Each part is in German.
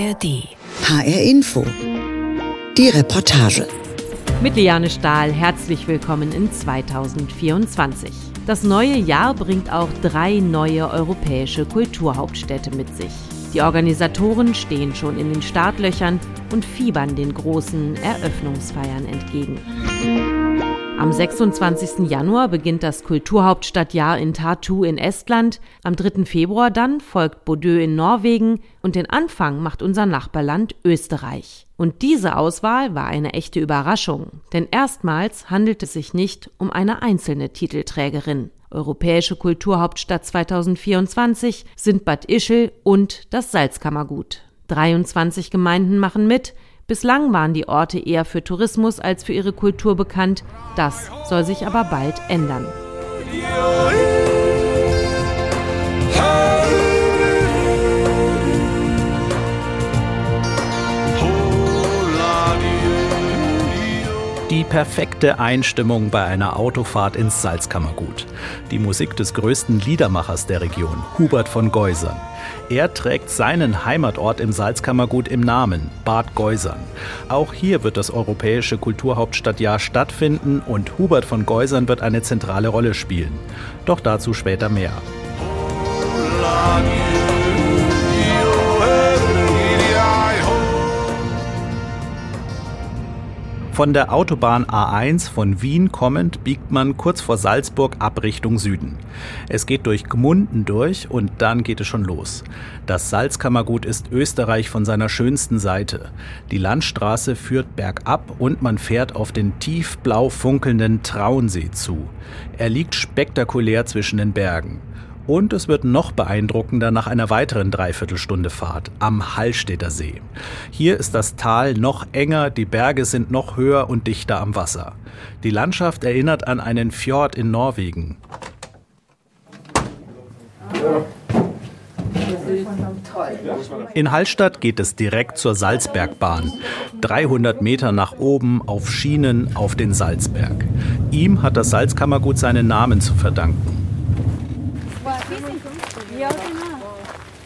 ARD. HR Info. Die Reportage. Mit Liane Stahl herzlich willkommen in 2024. Das neue Jahr bringt auch drei neue europäische Kulturhauptstädte mit sich. Die Organisatoren stehen schon in den Startlöchern und fiebern den großen Eröffnungsfeiern entgegen. Am 26. Januar beginnt das Kulturhauptstadtjahr in Tartu in Estland. Am 3. Februar dann folgt Bodø in Norwegen und den Anfang macht unser Nachbarland Österreich. Und diese Auswahl war eine echte Überraschung, denn erstmals handelt es sich nicht um eine einzelne Titelträgerin. Europäische Kulturhauptstadt 2024 sind Bad Ischl und das Salzkammergut. 23 Gemeinden machen mit, Bislang waren die Orte eher für Tourismus als für ihre Kultur bekannt. Das soll sich aber bald ändern. Die perfekte Einstimmung bei einer Autofahrt ins Salzkammergut. Die Musik des größten Liedermachers der Region, Hubert von Geusern. Er trägt seinen Heimatort im Salzkammergut im Namen, Bad Geusern. Auch hier wird das Europäische Kulturhauptstadtjahr stattfinden und Hubert von Geusern wird eine zentrale Rolle spielen. Doch dazu später mehr. Von der Autobahn A1 von Wien kommend biegt man kurz vor Salzburg ab Richtung Süden. Es geht durch Gmunden durch und dann geht es schon los. Das Salzkammergut ist Österreich von seiner schönsten Seite. Die Landstraße führt bergab und man fährt auf den tiefblau funkelnden Traunsee zu. Er liegt spektakulär zwischen den Bergen. Und es wird noch beeindruckender nach einer weiteren Dreiviertelstunde Fahrt am Hallstätter See. Hier ist das Tal noch enger, die Berge sind noch höher und dichter am Wasser. Die Landschaft erinnert an einen Fjord in Norwegen. In Hallstatt geht es direkt zur Salzbergbahn. 300 Meter nach oben auf Schienen auf den Salzberg. Ihm hat das Salzkammergut seinen Namen zu verdanken.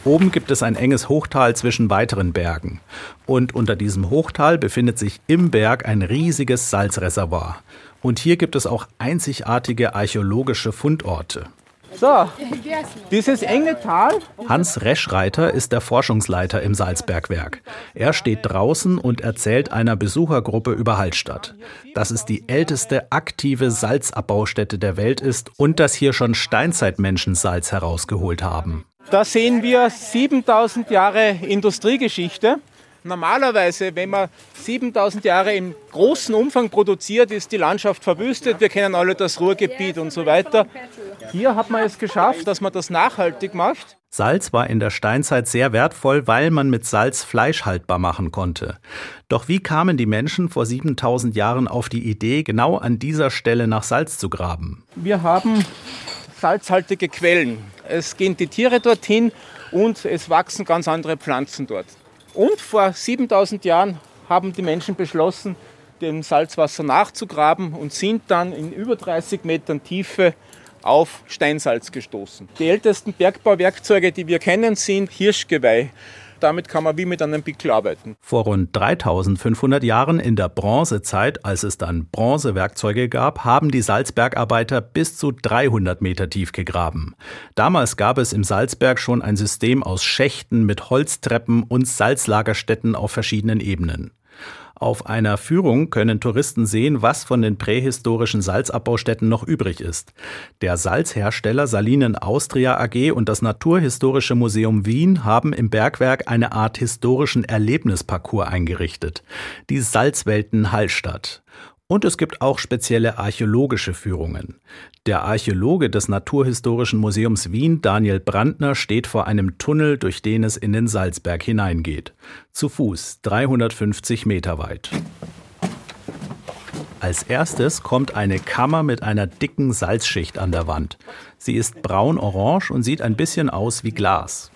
Oben gibt es ein enges Hochtal zwischen weiteren Bergen. Und unter diesem Hochtal befindet sich im Berg ein riesiges Salzreservoir. Und hier gibt es auch einzigartige archäologische Fundorte. So, dieses enge Tal. Hans Reschreiter ist der Forschungsleiter im Salzbergwerk. Er steht draußen und erzählt einer Besuchergruppe über Hallstatt, dass es die älteste aktive Salzabbaustätte der Welt ist und dass hier schon Steinzeitmenschen Salz herausgeholt haben. Da sehen wir 7000 Jahre Industriegeschichte. Normalerweise, wenn man 7000 Jahre im großen Umfang produziert, ist die Landschaft verwüstet. Wir kennen alle das Ruhrgebiet und so weiter. Hier hat man es geschafft, dass man das nachhaltig macht. Salz war in der Steinzeit sehr wertvoll, weil man mit Salz Fleisch haltbar machen konnte. Doch wie kamen die Menschen vor 7000 Jahren auf die Idee, genau an dieser Stelle nach Salz zu graben? Wir haben salzhaltige Quellen. Es gehen die Tiere dorthin und es wachsen ganz andere Pflanzen dort. Und vor 7000 Jahren haben die Menschen beschlossen, dem Salzwasser nachzugraben und sind dann in über 30 Metern Tiefe auf Steinsalz gestoßen. Die ältesten Bergbauwerkzeuge, die wir kennen, sind Hirschgeweih damit kann man wie mit einem Pickel arbeiten. Vor rund 3500 Jahren in der Bronzezeit, als es dann Bronzewerkzeuge gab, haben die Salzbergarbeiter bis zu 300 Meter tief gegraben. Damals gab es im Salzberg schon ein System aus Schächten mit Holztreppen und Salzlagerstätten auf verschiedenen Ebenen. Auf einer Führung können Touristen sehen, was von den prähistorischen Salzabbaustätten noch übrig ist. Der Salzhersteller Salinen Austria AG und das Naturhistorische Museum Wien haben im Bergwerk eine Art historischen Erlebnisparcours eingerichtet. Die Salzwelten Hallstatt. Und es gibt auch spezielle archäologische Führungen. Der Archäologe des Naturhistorischen Museums Wien, Daniel Brandner, steht vor einem Tunnel, durch den es in den Salzberg hineingeht. Zu Fuß, 350 Meter weit. Als erstes kommt eine Kammer mit einer dicken Salzschicht an der Wand. Sie ist braun-orange und sieht ein bisschen aus wie Glas.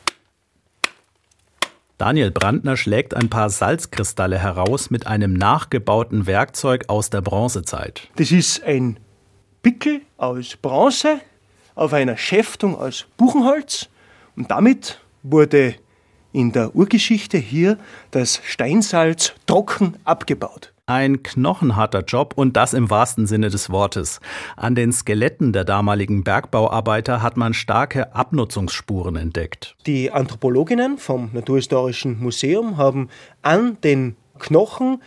Daniel Brandner schlägt ein paar Salzkristalle heraus mit einem nachgebauten Werkzeug aus der Bronzezeit. Das ist ein Pickel aus Bronze auf einer Schäftung aus Buchenholz und damit wurde in der Urgeschichte hier das Steinsalz trocken abgebaut. Ein knochenharter Job und das im wahrsten Sinne des Wortes. An den Skeletten der damaligen Bergbauarbeiter hat man starke Abnutzungsspuren entdeckt. Die Anthropologinnen vom Naturhistorischen Museum haben an den Knochen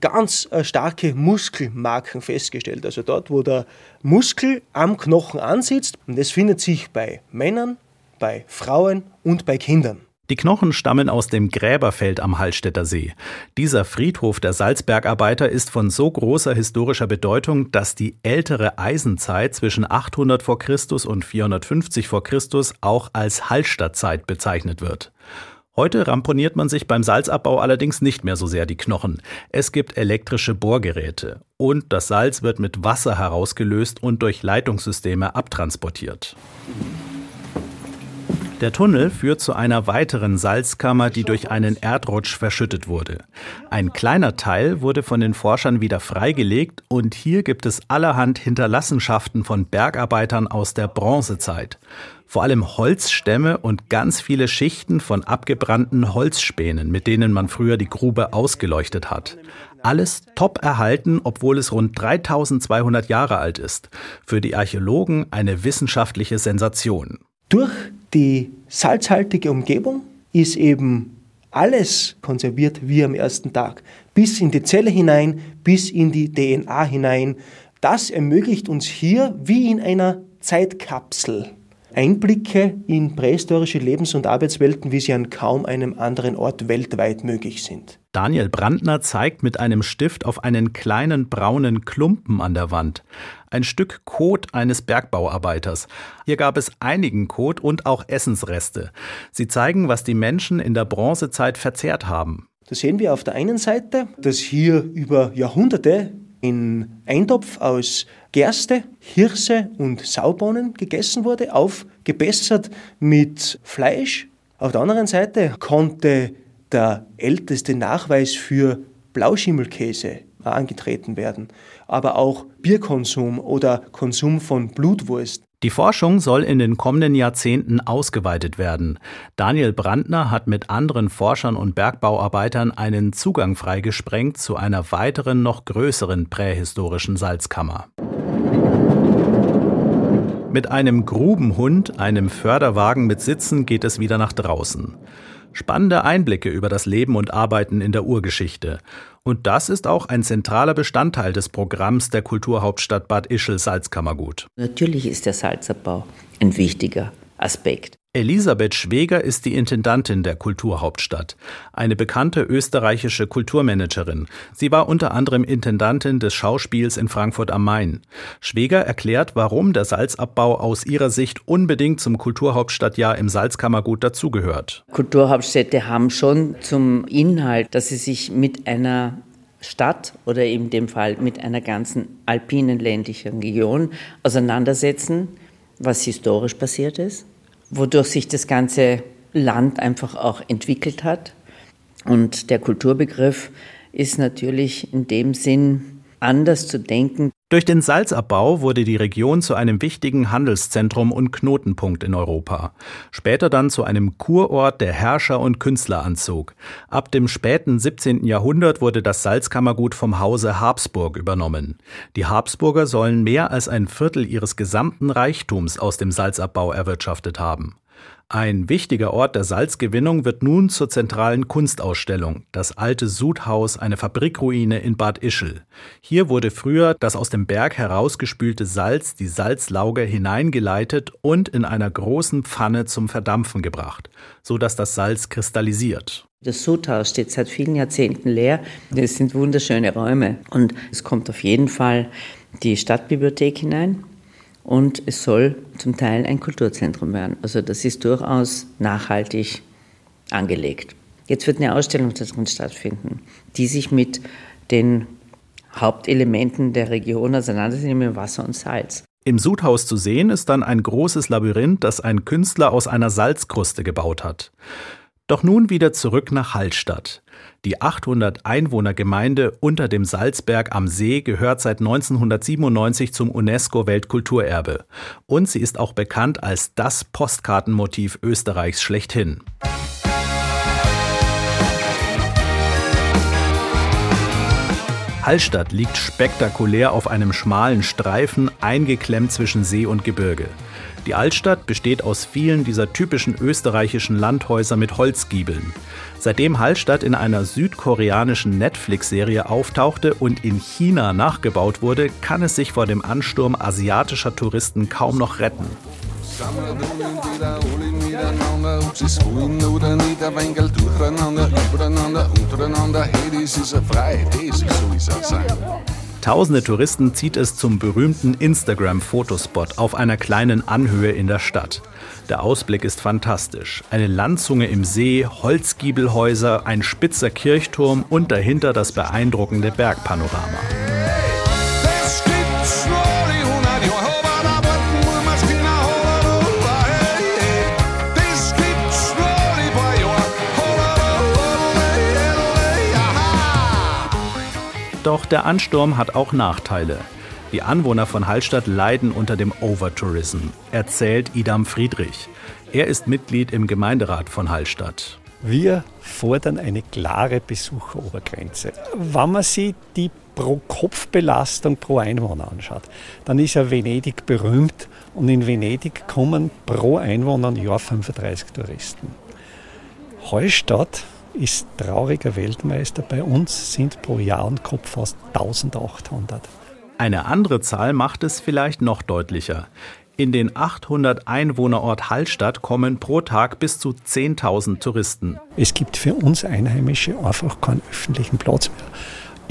ganz äh, starke Muskelmarken festgestellt. Also dort, wo der Muskel am Knochen ansitzt. Und das findet sich bei Männern, bei Frauen und bei Kindern. Die Knochen stammen aus dem Gräberfeld am Hallstätter See. Dieser Friedhof der Salzbergarbeiter ist von so großer historischer Bedeutung, dass die ältere Eisenzeit zwischen 800 v. Chr. und 450 v. Chr. auch als Hallstattzeit bezeichnet wird. Heute ramponiert man sich beim Salzabbau allerdings nicht mehr so sehr die Knochen. Es gibt elektrische Bohrgeräte und das Salz wird mit Wasser herausgelöst und durch Leitungssysteme abtransportiert. Der Tunnel führt zu einer weiteren Salzkammer, die durch einen Erdrutsch verschüttet wurde. Ein kleiner Teil wurde von den Forschern wieder freigelegt und hier gibt es allerhand Hinterlassenschaften von Bergarbeitern aus der Bronzezeit. Vor allem Holzstämme und ganz viele Schichten von abgebrannten Holzspänen, mit denen man früher die Grube ausgeleuchtet hat. Alles top erhalten, obwohl es rund 3200 Jahre alt ist. Für die Archäologen eine wissenschaftliche Sensation. Durch die salzhaltige Umgebung ist eben alles konserviert wie am ersten Tag. Bis in die Zelle hinein, bis in die DNA hinein. Das ermöglicht uns hier wie in einer Zeitkapsel Einblicke in prähistorische Lebens- und Arbeitswelten, wie sie an kaum einem anderen Ort weltweit möglich sind. Daniel Brandner zeigt mit einem Stift auf einen kleinen braunen Klumpen an der Wand. Ein Stück Kot eines Bergbauarbeiters. Hier gab es einigen Kot und auch Essensreste. Sie zeigen, was die Menschen in der Bronzezeit verzehrt haben. Da sehen wir auf der einen Seite, dass hier über Jahrhunderte in Eintopf aus Gerste, Hirse und Saubohnen gegessen wurde, aufgebessert mit Fleisch. Auf der anderen Seite konnte der älteste Nachweis für Blauschimmelkäse angetreten werden, aber auch Bierkonsum oder Konsum von Blutwurst. Die Forschung soll in den kommenden Jahrzehnten ausgeweitet werden. Daniel Brandner hat mit anderen Forschern und Bergbauarbeitern einen Zugang freigesprengt zu einer weiteren, noch größeren prähistorischen Salzkammer. Mit einem Grubenhund, einem Förderwagen mit Sitzen geht es wieder nach draußen. Spannende Einblicke über das Leben und Arbeiten in der Urgeschichte. Und das ist auch ein zentraler Bestandteil des Programms der Kulturhauptstadt Bad Ischl Salzkammergut. Natürlich ist der Salzabbau ein wichtiger Aspekt. Elisabeth Schweger ist die Intendantin der Kulturhauptstadt, eine bekannte österreichische Kulturmanagerin. Sie war unter anderem Intendantin des Schauspiels in Frankfurt am Main. Schweger erklärt, warum der Salzabbau aus ihrer Sicht unbedingt zum Kulturhauptstadtjahr im Salzkammergut dazugehört. Kulturhauptstädte haben schon zum Inhalt, dass sie sich mit einer Stadt oder in dem Fall mit einer ganzen alpinen ländlichen Region auseinandersetzen, was historisch passiert ist wodurch sich das ganze Land einfach auch entwickelt hat. Und der Kulturbegriff ist natürlich in dem Sinn anders zu denken. Durch den Salzabbau wurde die Region zu einem wichtigen Handelszentrum und Knotenpunkt in Europa. Später dann zu einem Kurort, der Herrscher und Künstler anzog. Ab dem späten 17. Jahrhundert wurde das Salzkammergut vom Hause Habsburg übernommen. Die Habsburger sollen mehr als ein Viertel ihres gesamten Reichtums aus dem Salzabbau erwirtschaftet haben. Ein wichtiger Ort der Salzgewinnung wird nun zur zentralen Kunstausstellung, das alte Sudhaus, eine Fabrikruine in Bad Ischl. Hier wurde früher das aus dem Berg herausgespülte Salz, die Salzlauge, hineingeleitet und in einer großen Pfanne zum Verdampfen gebracht, so dass das Salz kristallisiert. Das Sudhaus steht seit vielen Jahrzehnten leer. Es sind wunderschöne Räume und es kommt auf jeden Fall die Stadtbibliothek hinein und es soll zum Teil ein Kulturzentrum werden. Also das ist durchaus nachhaltig angelegt. Jetzt wird eine Ausstellung darin stattfinden, die sich mit den Hauptelementen der Region auseinandersetzt, nämlich Wasser und Salz. Im Sudhaus zu sehen ist dann ein großes Labyrinth, das ein Künstler aus einer Salzkruste gebaut hat. Doch nun wieder zurück nach Hallstatt. Die 800 Einwohner Gemeinde unter dem Salzberg am See gehört seit 1997 zum UNESCO Weltkulturerbe und sie ist auch bekannt als das Postkartenmotiv Österreichs schlechthin. Hallstatt liegt spektakulär auf einem schmalen Streifen, eingeklemmt zwischen See und Gebirge. Die Altstadt besteht aus vielen dieser typischen österreichischen Landhäuser mit Holzgiebeln. Seitdem Hallstatt in einer südkoreanischen Netflix-Serie auftauchte und in China nachgebaut wurde, kann es sich vor dem Ansturm asiatischer Touristen kaum noch retten. Tausende Touristen zieht es zum berühmten Instagram-Fotospot auf einer kleinen Anhöhe in der Stadt. Der Ausblick ist fantastisch. Eine Landzunge im See, Holzgiebelhäuser, ein spitzer Kirchturm und dahinter das beeindruckende Bergpanorama. Doch der Ansturm hat auch Nachteile. Die Anwohner von Hallstatt leiden unter dem Overtourism, erzählt Idam Friedrich. Er ist Mitglied im Gemeinderat von Hallstatt. Wir fordern eine klare Besucherobergrenze. Wenn man sich die Pro-Kopf-Belastung pro Einwohner anschaut, dann ist ja Venedig berühmt und in Venedig kommen pro Einwohner im Jahr 35 Touristen. Hallstatt ist trauriger Weltmeister. Bei uns sind pro Jahr und Kopf fast 1800. Eine andere Zahl macht es vielleicht noch deutlicher. In den 800 Einwohnerort Hallstatt kommen pro Tag bis zu 10.000 Touristen. Es gibt für uns Einheimische einfach keinen öffentlichen Platz mehr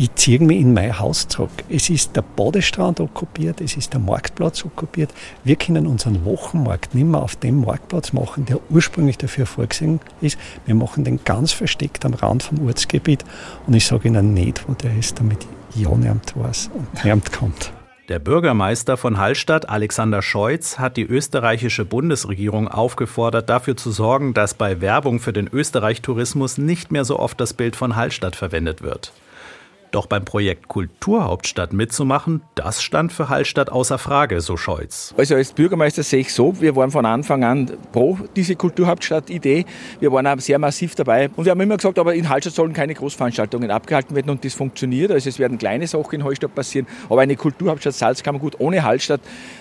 ich ziehe mich in mein Haus zurück. Es ist der Badestrand okkupiert, es ist der Marktplatz okkupiert. Wir können unseren Wochenmarkt nicht mehr auf dem Marktplatz machen, der ursprünglich dafür vorgesehen ist. Wir machen den ganz versteckt am Rand vom Ortsgebiet und ich sage Ihnen nicht, wo der ist, damit ja niemand weiß und niemand kommt. Der Bürgermeister von Hallstatt, Alexander Scheutz, hat die österreichische Bundesregierung aufgefordert, dafür zu sorgen, dass bei Werbung für den Österreich-Tourismus nicht mehr so oft das Bild von Hallstatt verwendet wird. Doch beim Projekt Kulturhauptstadt mitzumachen, das stand für Hallstatt außer Frage, so Scholz. Also als Bürgermeister sehe ich so, wir waren von Anfang an pro diese Kulturhauptstadt-Idee. Wir waren auch sehr massiv dabei und wir haben immer gesagt, aber in Hallstatt sollen keine Großveranstaltungen abgehalten werden und das funktioniert. Also es werden kleine Sachen in Hallstatt passieren, aber eine Kulturhauptstadt Salzkammergut ohne Hallstatt,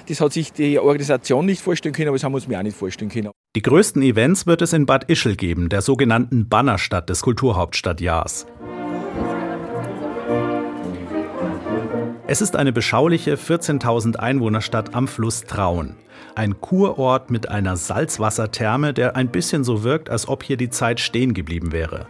das hat sich die Organisation nicht vorstellen können, aber das haben wir uns mir auch nicht vorstellen können. Die größten Events wird es in Bad Ischl geben, der sogenannten Bannerstadt des Kulturhauptstadtjahrs. Es ist eine beschauliche 14.000 Einwohnerstadt am Fluss Traun. Ein Kurort mit einer Salzwassertherme, der ein bisschen so wirkt, als ob hier die Zeit stehen geblieben wäre.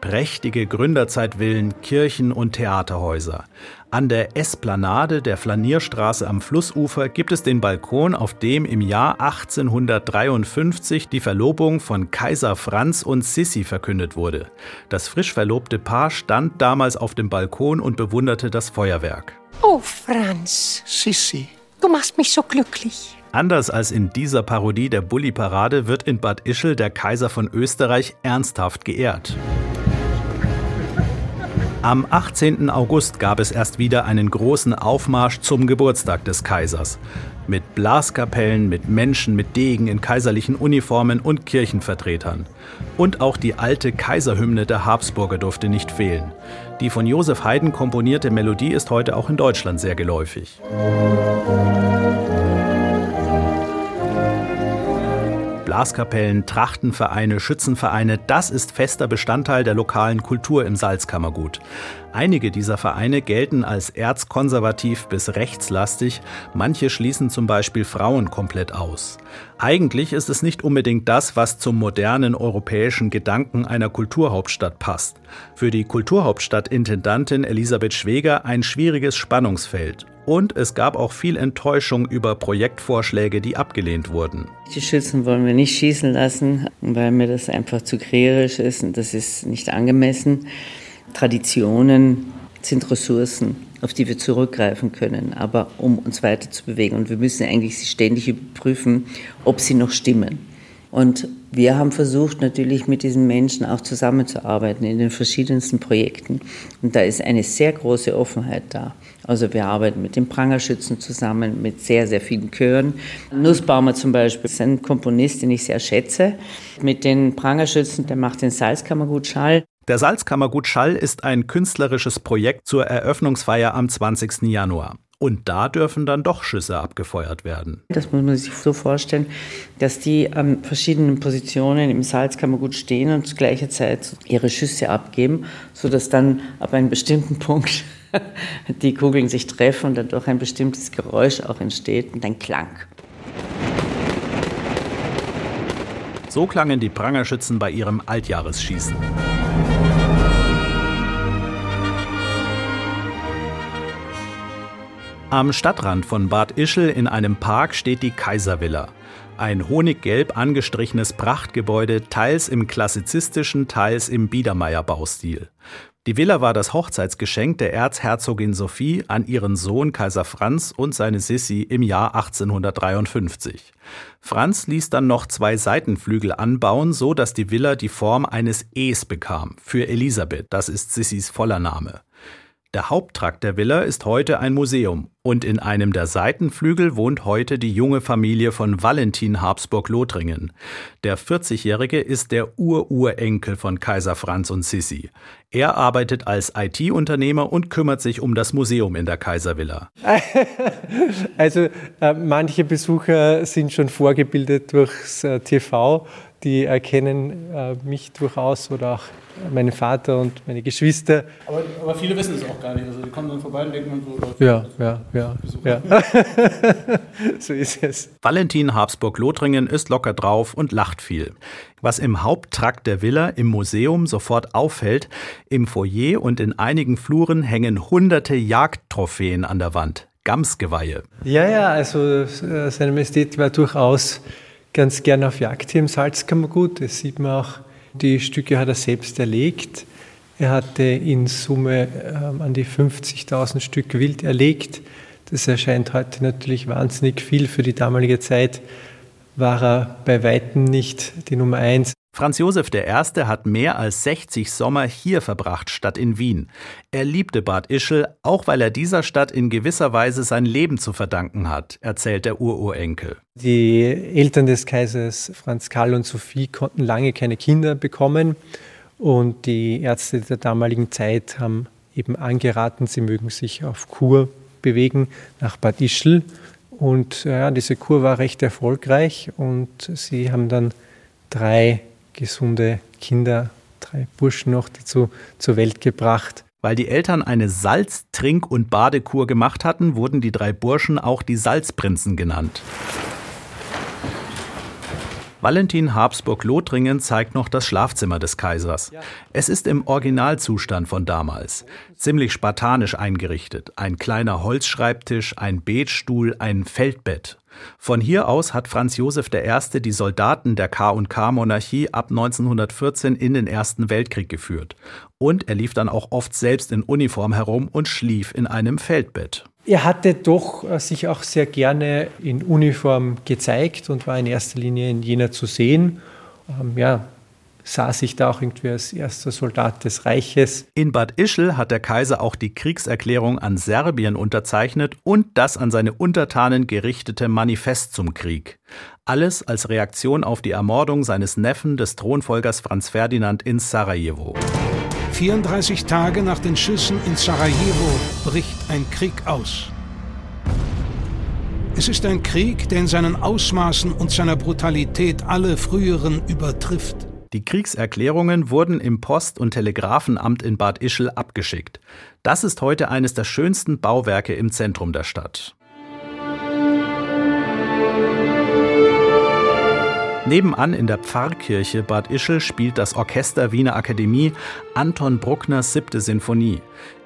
Prächtige Gründerzeitvillen, Kirchen und Theaterhäuser. An der Esplanade der Flanierstraße am Flussufer gibt es den Balkon, auf dem im Jahr 1853 die Verlobung von Kaiser Franz und Sissi verkündet wurde. Das frisch verlobte Paar stand damals auf dem Balkon und bewunderte das Feuerwerk. Oh, Franz. Sissi. Du machst mich so glücklich. Anders als in dieser Parodie der Bulli-Parade wird in Bad Ischl der Kaiser von Österreich ernsthaft geehrt. Am 18. August gab es erst wieder einen großen Aufmarsch zum Geburtstag des Kaisers. Mit Blaskapellen, mit Menschen mit Degen in kaiserlichen Uniformen und Kirchenvertretern. Und auch die alte Kaiserhymne der Habsburger durfte nicht fehlen. Die von Josef Haydn komponierte Melodie ist heute auch in Deutschland sehr geläufig. Blaskapellen, Trachtenvereine, Schützenvereine, das ist fester Bestandteil der lokalen Kultur im Salzkammergut. Einige dieser Vereine gelten als erzkonservativ bis rechtslastig, manche schließen zum Beispiel Frauen komplett aus. Eigentlich ist es nicht unbedingt das, was zum modernen europäischen Gedanken einer Kulturhauptstadt passt. Für die Kulturhauptstadt-Intendantin Elisabeth Schweger ein schwieriges Spannungsfeld. Und es gab auch viel Enttäuschung über Projektvorschläge, die abgelehnt wurden. Die Schützen wollen wir nicht schießen lassen, weil mir das einfach zu krierisch ist und das ist nicht angemessen. Traditionen sind Ressourcen, auf die wir zurückgreifen können, aber um uns weiter zu bewegen. Und wir müssen eigentlich ständig überprüfen, ob sie noch stimmen. Und wir haben versucht, natürlich mit diesen Menschen auch zusammenzuarbeiten in den verschiedensten Projekten. Und da ist eine sehr große Offenheit da. Also wir arbeiten mit den Prangerschützen zusammen, mit sehr, sehr vielen Chören. Nussbaumer zum Beispiel ist ein Komponist, den ich sehr schätze. Mit den Prangerschützen, der macht den Salzkammergutschall. Der Salzkammergut Schall ist ein künstlerisches Projekt zur Eröffnungsfeier am 20. Januar. Und da dürfen dann doch Schüsse abgefeuert werden. Das muss man sich so vorstellen, dass die an verschiedenen Positionen im Salzkammergut stehen und zu gleicher Zeit ihre Schüsse abgeben, sodass dann ab einem bestimmten Punkt die Kugeln sich treffen und dadurch ein bestimmtes Geräusch auch entsteht und ein Klang. So klangen die Prangerschützen bei ihrem Altjahresschießen. Am Stadtrand von Bad Ischl in einem Park steht die Kaiservilla. Ein honiggelb angestrichenes Prachtgebäude, teils im klassizistischen, teils im Biedermeier-Baustil. Die Villa war das Hochzeitsgeschenk der Erzherzogin Sophie an ihren Sohn Kaiser Franz und seine Sissi im Jahr 1853. Franz ließ dann noch zwei Seitenflügel anbauen, so dass die Villa die Form eines Es bekam, für Elisabeth, das ist Sissis voller Name. Der Haupttrakt der Villa ist heute ein Museum und in einem der Seitenflügel wohnt heute die junge Familie von Valentin Habsburg-Lothringen. Der 40-Jährige ist der Ururenkel von Kaiser Franz und Sissi. Er arbeitet als IT-Unternehmer und kümmert sich um das Museum in der Kaiservilla. Also äh, manche Besucher sind schon vorgebildet durchs äh, TV die erkennen äh, mich durchaus oder auch meinen Vater und meine Geschwister. Aber, aber, viele wissen es auch gar nicht. Also die kommen dann vorbei und denken dann so. Ja, ja, ja. ja. so ist es. Valentin Habsburg-Lothringen ist locker drauf und lacht viel. Was im Haupttrakt der Villa im Museum sofort auffällt, im Foyer und in einigen Fluren hängen hunderte Jagdtrophäen an der Wand. Gamsgeweihe. Ja, ja, also äh, seine Majestät war durchaus ganz gern auf Jagd hier im Salzkammergut. Das sieht man auch, die Stücke hat er selbst erlegt. Er hatte in Summe ähm, an die 50.000 Stück wild erlegt. Das erscheint heute natürlich wahnsinnig viel. Für die damalige Zeit war er bei Weitem nicht die Nummer eins. Franz Josef I. hat mehr als 60 Sommer hier verbracht, statt in Wien. Er liebte Bad Ischl, auch weil er dieser Stadt in gewisser Weise sein Leben zu verdanken hat, erzählt der Ururenkel. Die Eltern des Kaisers Franz Karl und Sophie konnten lange keine Kinder bekommen und die Ärzte der damaligen Zeit haben eben angeraten, sie mögen sich auf Kur bewegen nach Bad Ischl. Und ja, diese Kur war recht erfolgreich und sie haben dann drei gesunde Kinder, drei Burschen noch dazu zur Welt gebracht. Weil die Eltern eine Salz-, Trink- und Badekur gemacht hatten, wurden die drei Burschen auch die Salzprinzen genannt. Valentin Habsburg-Lothringen zeigt noch das Schlafzimmer des Kaisers. Es ist im Originalzustand von damals. Ziemlich spartanisch eingerichtet. Ein kleiner Holzschreibtisch, ein Betstuhl, ein Feldbett. Von hier aus hat Franz Josef I. die Soldaten der K&K-Monarchie ab 1914 in den Ersten Weltkrieg geführt. Und er lief dann auch oft selbst in Uniform herum und schlief in einem Feldbett. Er hatte doch äh, sich auch sehr gerne in Uniform gezeigt und war in erster Linie in Jena zu sehen. Ähm, ja, sah sich da auch irgendwie als erster Soldat des Reiches. In Bad Ischl hat der Kaiser auch die Kriegserklärung an Serbien unterzeichnet und das an seine Untertanen gerichtete Manifest zum Krieg. Alles als Reaktion auf die Ermordung seines Neffen des Thronfolgers Franz Ferdinand in Sarajevo. 34 Tage nach den Schüssen in Sarajevo bricht ein Krieg aus. Es ist ein Krieg, der in seinen Ausmaßen und seiner Brutalität alle früheren übertrifft. Die Kriegserklärungen wurden im Post- und Telegrafenamt in Bad Ischl abgeschickt. Das ist heute eines der schönsten Bauwerke im Zentrum der Stadt. Nebenan in der Pfarrkirche Bad Ischl spielt das Orchester Wiener Akademie Anton Bruckners siebte Sinfonie.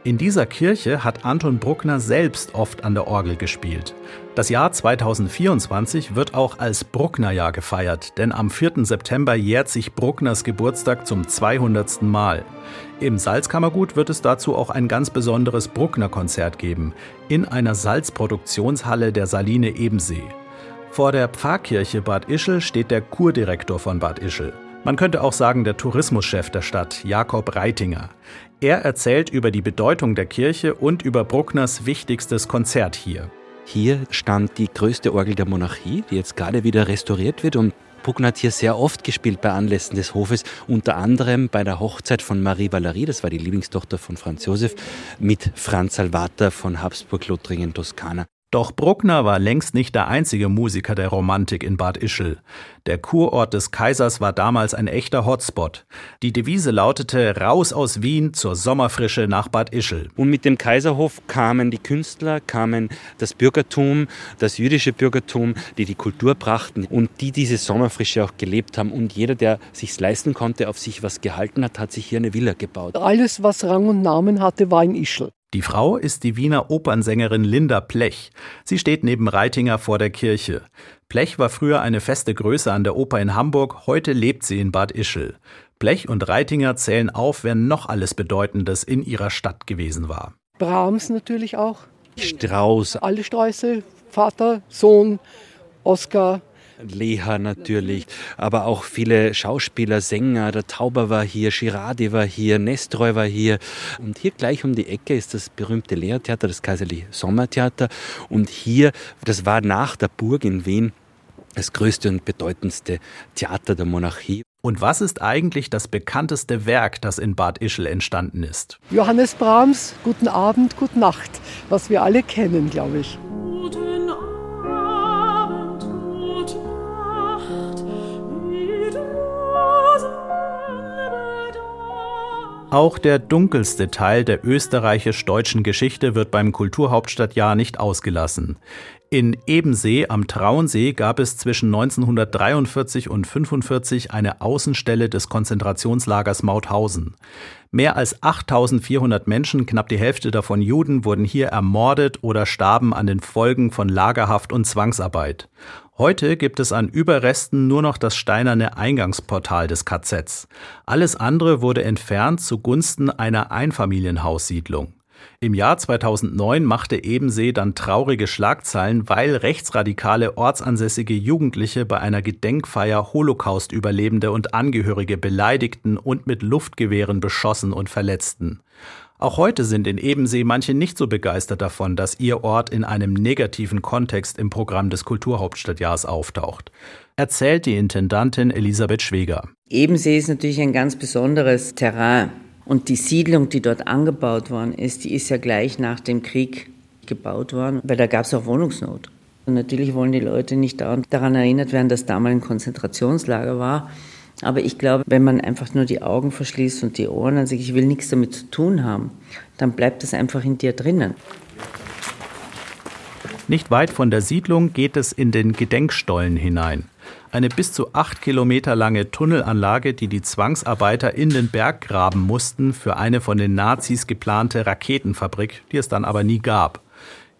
In dieser Kirche hat Anton Bruckner selbst oft an der Orgel gespielt. Das Jahr 2024 wird auch als Brucknerjahr gefeiert, denn am 4. September jährt sich Bruckners Geburtstag zum 200. Mal. Im Salzkammergut wird es dazu auch ein ganz besonderes Bruckner-Konzert geben, in einer Salzproduktionshalle der Saline Ebensee. Vor der Pfarrkirche Bad Ischl steht der Kurdirektor von Bad Ischl. Man könnte auch sagen der Tourismuschef der Stadt, Jakob Reitinger. Er erzählt über die Bedeutung der Kirche und über Bruckners wichtigstes Konzert hier. Hier stand die größte Orgel der Monarchie, die jetzt gerade wieder restauriert wird und Bruckner hat hier sehr oft gespielt bei Anlässen des Hofes, unter anderem bei der Hochzeit von Marie Valerie, das war die Lieblingstochter von Franz Josef, mit Franz Salvator von Habsburg-Lothringen, Toskana. Doch Bruckner war längst nicht der einzige Musiker der Romantik in Bad Ischl. Der Kurort des Kaisers war damals ein echter Hotspot. Die Devise lautete Raus aus Wien zur Sommerfrische nach Bad Ischl. Und mit dem Kaiserhof kamen die Künstler, kamen das Bürgertum, das jüdische Bürgertum, die die Kultur brachten und die diese Sommerfrische auch gelebt haben. Und jeder, der sich's leisten konnte, auf sich was gehalten hat, hat sich hier eine Villa gebaut. Alles, was Rang und Namen hatte, war in Ischl. Die Frau ist die Wiener Opernsängerin Linda Plech. Sie steht neben Reitinger vor der Kirche. Plech war früher eine feste Größe an der Oper in Hamburg, heute lebt sie in Bad Ischl. Plech und Reitinger zählen auf, wer noch alles Bedeutendes in ihrer Stadt gewesen war. Brahms natürlich auch. Strauß. Alle Sträuße, Vater, Sohn, Oscar, Leha natürlich, aber auch viele Schauspieler, Sänger. Der Tauber war hier, Girardi war hier, Nestroy war hier. Und hier gleich um die Ecke ist das berühmte Lehrtheater, das Kaiserliche Sommertheater. Und hier, das war nach der Burg in Wien, das größte und bedeutendste Theater der Monarchie. Und was ist eigentlich das bekannteste Werk, das in Bad Ischl entstanden ist? Johannes Brahms, Guten Abend, Gute Nacht, was wir alle kennen, glaube ich. Auch der dunkelste Teil der österreichisch-deutschen Geschichte wird beim Kulturhauptstadtjahr nicht ausgelassen. In Ebensee am Traunsee gab es zwischen 1943 und 1945 eine Außenstelle des Konzentrationslagers Mauthausen. Mehr als 8400 Menschen, knapp die Hälfte davon Juden, wurden hier ermordet oder starben an den Folgen von Lagerhaft und Zwangsarbeit. Heute gibt es an Überresten nur noch das steinerne Eingangsportal des KZs. Alles andere wurde entfernt zugunsten einer Einfamilienhaussiedlung. Im Jahr 2009 machte Ebensee dann traurige Schlagzeilen, weil rechtsradikale ortsansässige Jugendliche bei einer Gedenkfeier Holocaust-Überlebende und Angehörige beleidigten und mit Luftgewehren beschossen und verletzten. Auch heute sind in Ebensee manche nicht so begeistert davon, dass ihr Ort in einem negativen Kontext im Programm des Kulturhauptstadtjahrs auftaucht. Erzählt die Intendantin Elisabeth Schweger. Ebensee ist natürlich ein ganz besonderes Terrain. Und die Siedlung, die dort angebaut worden ist, die ist ja gleich nach dem Krieg gebaut worden, weil da gab es auch Wohnungsnot. Und natürlich wollen die Leute nicht daran erinnert werden, dass damals ein Konzentrationslager war. Aber ich glaube, wenn man einfach nur die Augen verschließt und die Ohren und sagt, ich will nichts damit zu tun haben, dann bleibt das einfach in dir drinnen. Nicht weit von der Siedlung geht es in den Gedenkstollen hinein. Eine bis zu acht Kilometer lange Tunnelanlage, die die Zwangsarbeiter in den Berg graben mussten für eine von den Nazis geplante Raketenfabrik, die es dann aber nie gab.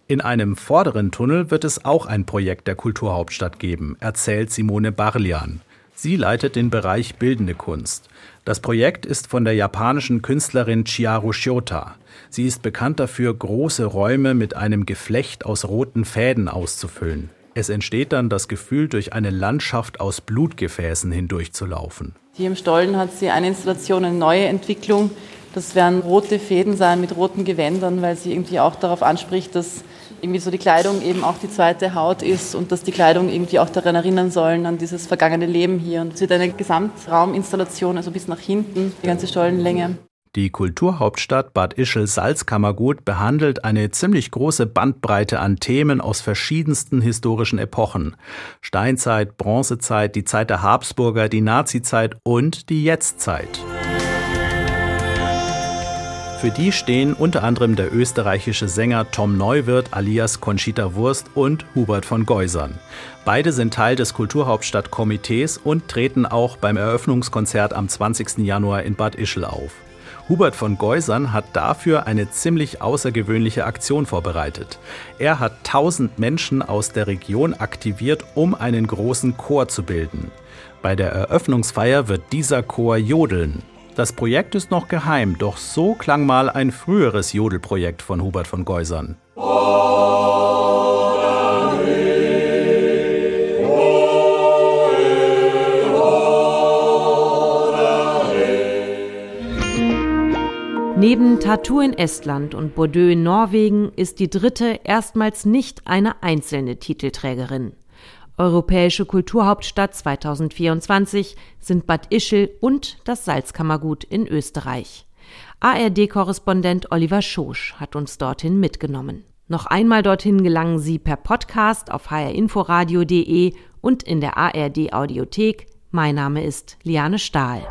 In einem vorderen Tunnel wird es auch ein Projekt der Kulturhauptstadt geben, erzählt Simone Barlian. Sie leitet den Bereich Bildende Kunst. Das Projekt ist von der japanischen Künstlerin Chiharu Shiota. Sie ist bekannt dafür, große Räume mit einem Geflecht aus roten Fäden auszufüllen. Es entsteht dann das Gefühl, durch eine Landschaft aus Blutgefäßen hindurchzulaufen. Hier im Stollen hat sie eine Installation, eine neue Entwicklung. Das werden rote Fäden sein mit roten Gewändern, weil sie irgendwie auch darauf anspricht, dass irgendwie so die Kleidung eben auch die zweite Haut ist und dass die Kleidung irgendwie auch daran erinnern sollen, an dieses vergangene Leben hier. Und es wird eine Gesamtrauminstallation, also bis nach hinten, die ganze Stollenlänge. Die Kulturhauptstadt Bad Ischl-Salzkammergut behandelt eine ziemlich große Bandbreite an Themen aus verschiedensten historischen Epochen. Steinzeit, Bronzezeit, die Zeit der Habsburger, die Nazizeit und die Jetztzeit. Für die stehen unter anderem der österreichische Sänger Tom Neuwirth alias Conchita Wurst und Hubert von Geusern. Beide sind Teil des Kulturhauptstadtkomitees und treten auch beim Eröffnungskonzert am 20. Januar in Bad Ischl auf. Hubert von Geusern hat dafür eine ziemlich außergewöhnliche Aktion vorbereitet. Er hat 1000 Menschen aus der Region aktiviert, um einen großen Chor zu bilden. Bei der Eröffnungsfeier wird dieser Chor jodeln. Das Projekt ist noch geheim, doch so klang mal ein früheres Jodelprojekt von Hubert von Geusern. Neben Tattoo in Estland und Bordeaux in Norwegen ist die dritte erstmals nicht eine einzelne Titelträgerin. Europäische Kulturhauptstadt 2024 sind Bad Ischl und das Salzkammergut in Österreich. ARD-Korrespondent Oliver Schosch hat uns dorthin mitgenommen. Noch einmal dorthin gelangen Sie per Podcast auf hrinforadio.de und in der ARD Audiothek. Mein Name ist Liane Stahl.